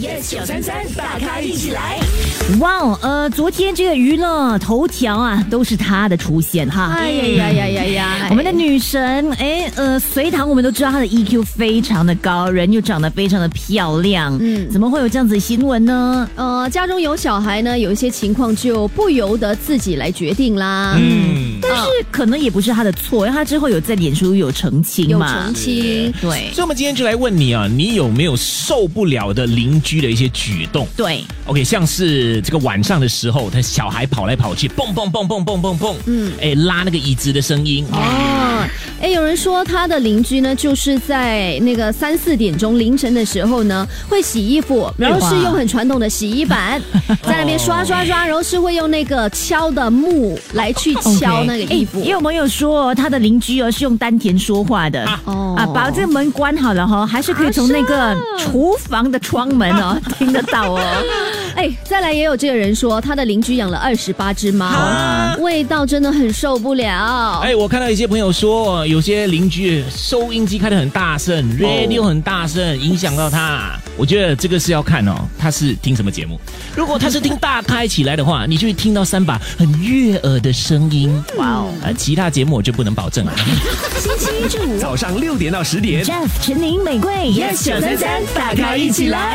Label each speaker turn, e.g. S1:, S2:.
S1: yes 九三三，大咖一起来。
S2: 哇哦，呃，昨天这个娱乐头条啊，都是她的出现哈。
S3: 哎呀呀呀呀呀！
S2: 我们的女神，哎，呃，隋唐我们都知道她的 EQ 非常的高，人又长得非常的漂亮，嗯，怎么会有这样子的新闻呢？
S3: 呃，家中有小孩呢，有一些情况就不由得自己来决定啦。嗯，
S2: 但是可能也不是他的错，因为他之后有在脸书有澄清
S3: 嘛，有澄清，
S2: 对。
S4: 所以，我们今天就来问你啊，你有没有受不了的邻居的一些举动？
S2: 对
S4: ，OK，像是这个晚上的时候，他小孩跑来跑去，蹦蹦蹦蹦蹦蹦蹦，嗯，哎，拉那个椅子的声音。哦，
S3: 哎，有人说他的邻居呢，就是在那个三四点钟凌晨的时候呢，会洗衣服，然后是用很传统的洗衣板 在那边刷刷刷，然后是会用那个敲的木来去敲那个衣服。
S2: 也有朋友说他的邻居哦是用丹田说话的哦啊，把这个门关好了哈，还是可以从那个厨房的窗门哦听得到哦。
S3: 哎，再来也有这个人说，他的邻居养了二十八只猫，味道真的很受不了。
S4: 哎，我看到一些朋友说，有些邻居收音机开的很大声，radio 很大声，影响到他。我觉得这个是要看哦，他是听什么节目。如果他是听大开起来的话，你就会听到三把很悦耳的声音。哇哦，啊，其他节目我就不能保证了。
S1: 星期一至五早上六点到十点，Jeff、陈宁、玫瑰，Yes 九三三，大咖一起来。